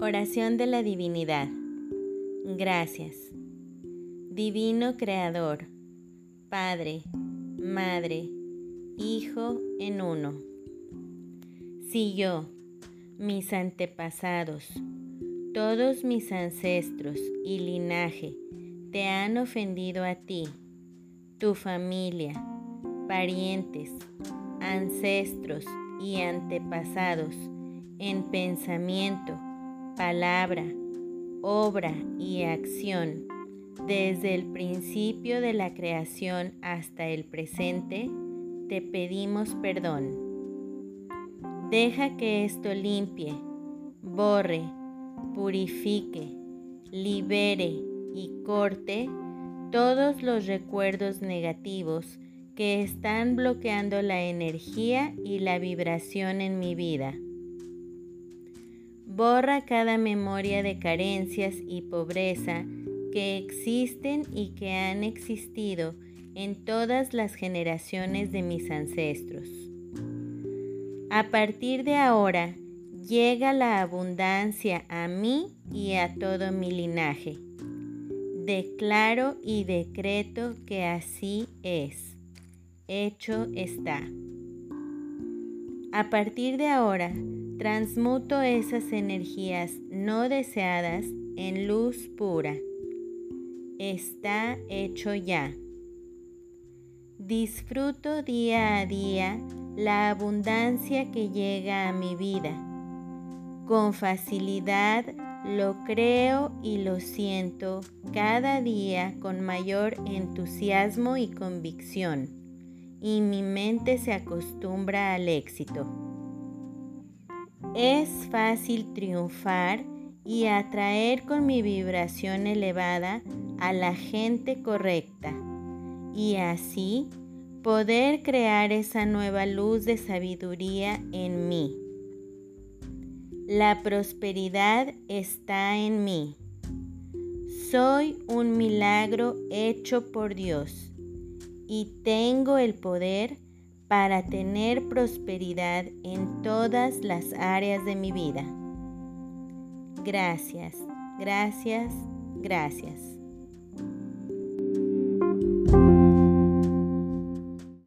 Oración de la Divinidad. Gracias. Divino Creador, Padre, Madre, Hijo en uno. Si yo, mis antepasados, todos mis ancestros y linaje te han ofendido a ti, tu familia, parientes, ancestros y antepasados en pensamiento, palabra, obra y acción, desde el principio de la creación hasta el presente, te pedimos perdón. Deja que esto limpie, borre, purifique, libere y corte todos los recuerdos negativos que están bloqueando la energía y la vibración en mi vida. Borra cada memoria de carencias y pobreza que existen y que han existido en todas las generaciones de mis ancestros. A partir de ahora, llega la abundancia a mí y a todo mi linaje. Declaro y decreto que así es. Hecho está. A partir de ahora, transmuto esas energías no deseadas en luz pura. Está hecho ya. Disfruto día a día la abundancia que llega a mi vida. Con facilidad lo creo y lo siento cada día con mayor entusiasmo y convicción, y mi mente se acostumbra al éxito. Es fácil triunfar y atraer con mi vibración elevada a la gente correcta y así poder crear esa nueva luz de sabiduría en mí. La prosperidad está en mí. Soy un milagro hecho por Dios y tengo el poder para tener prosperidad en todas las áreas de mi vida. Gracias, gracias, gracias.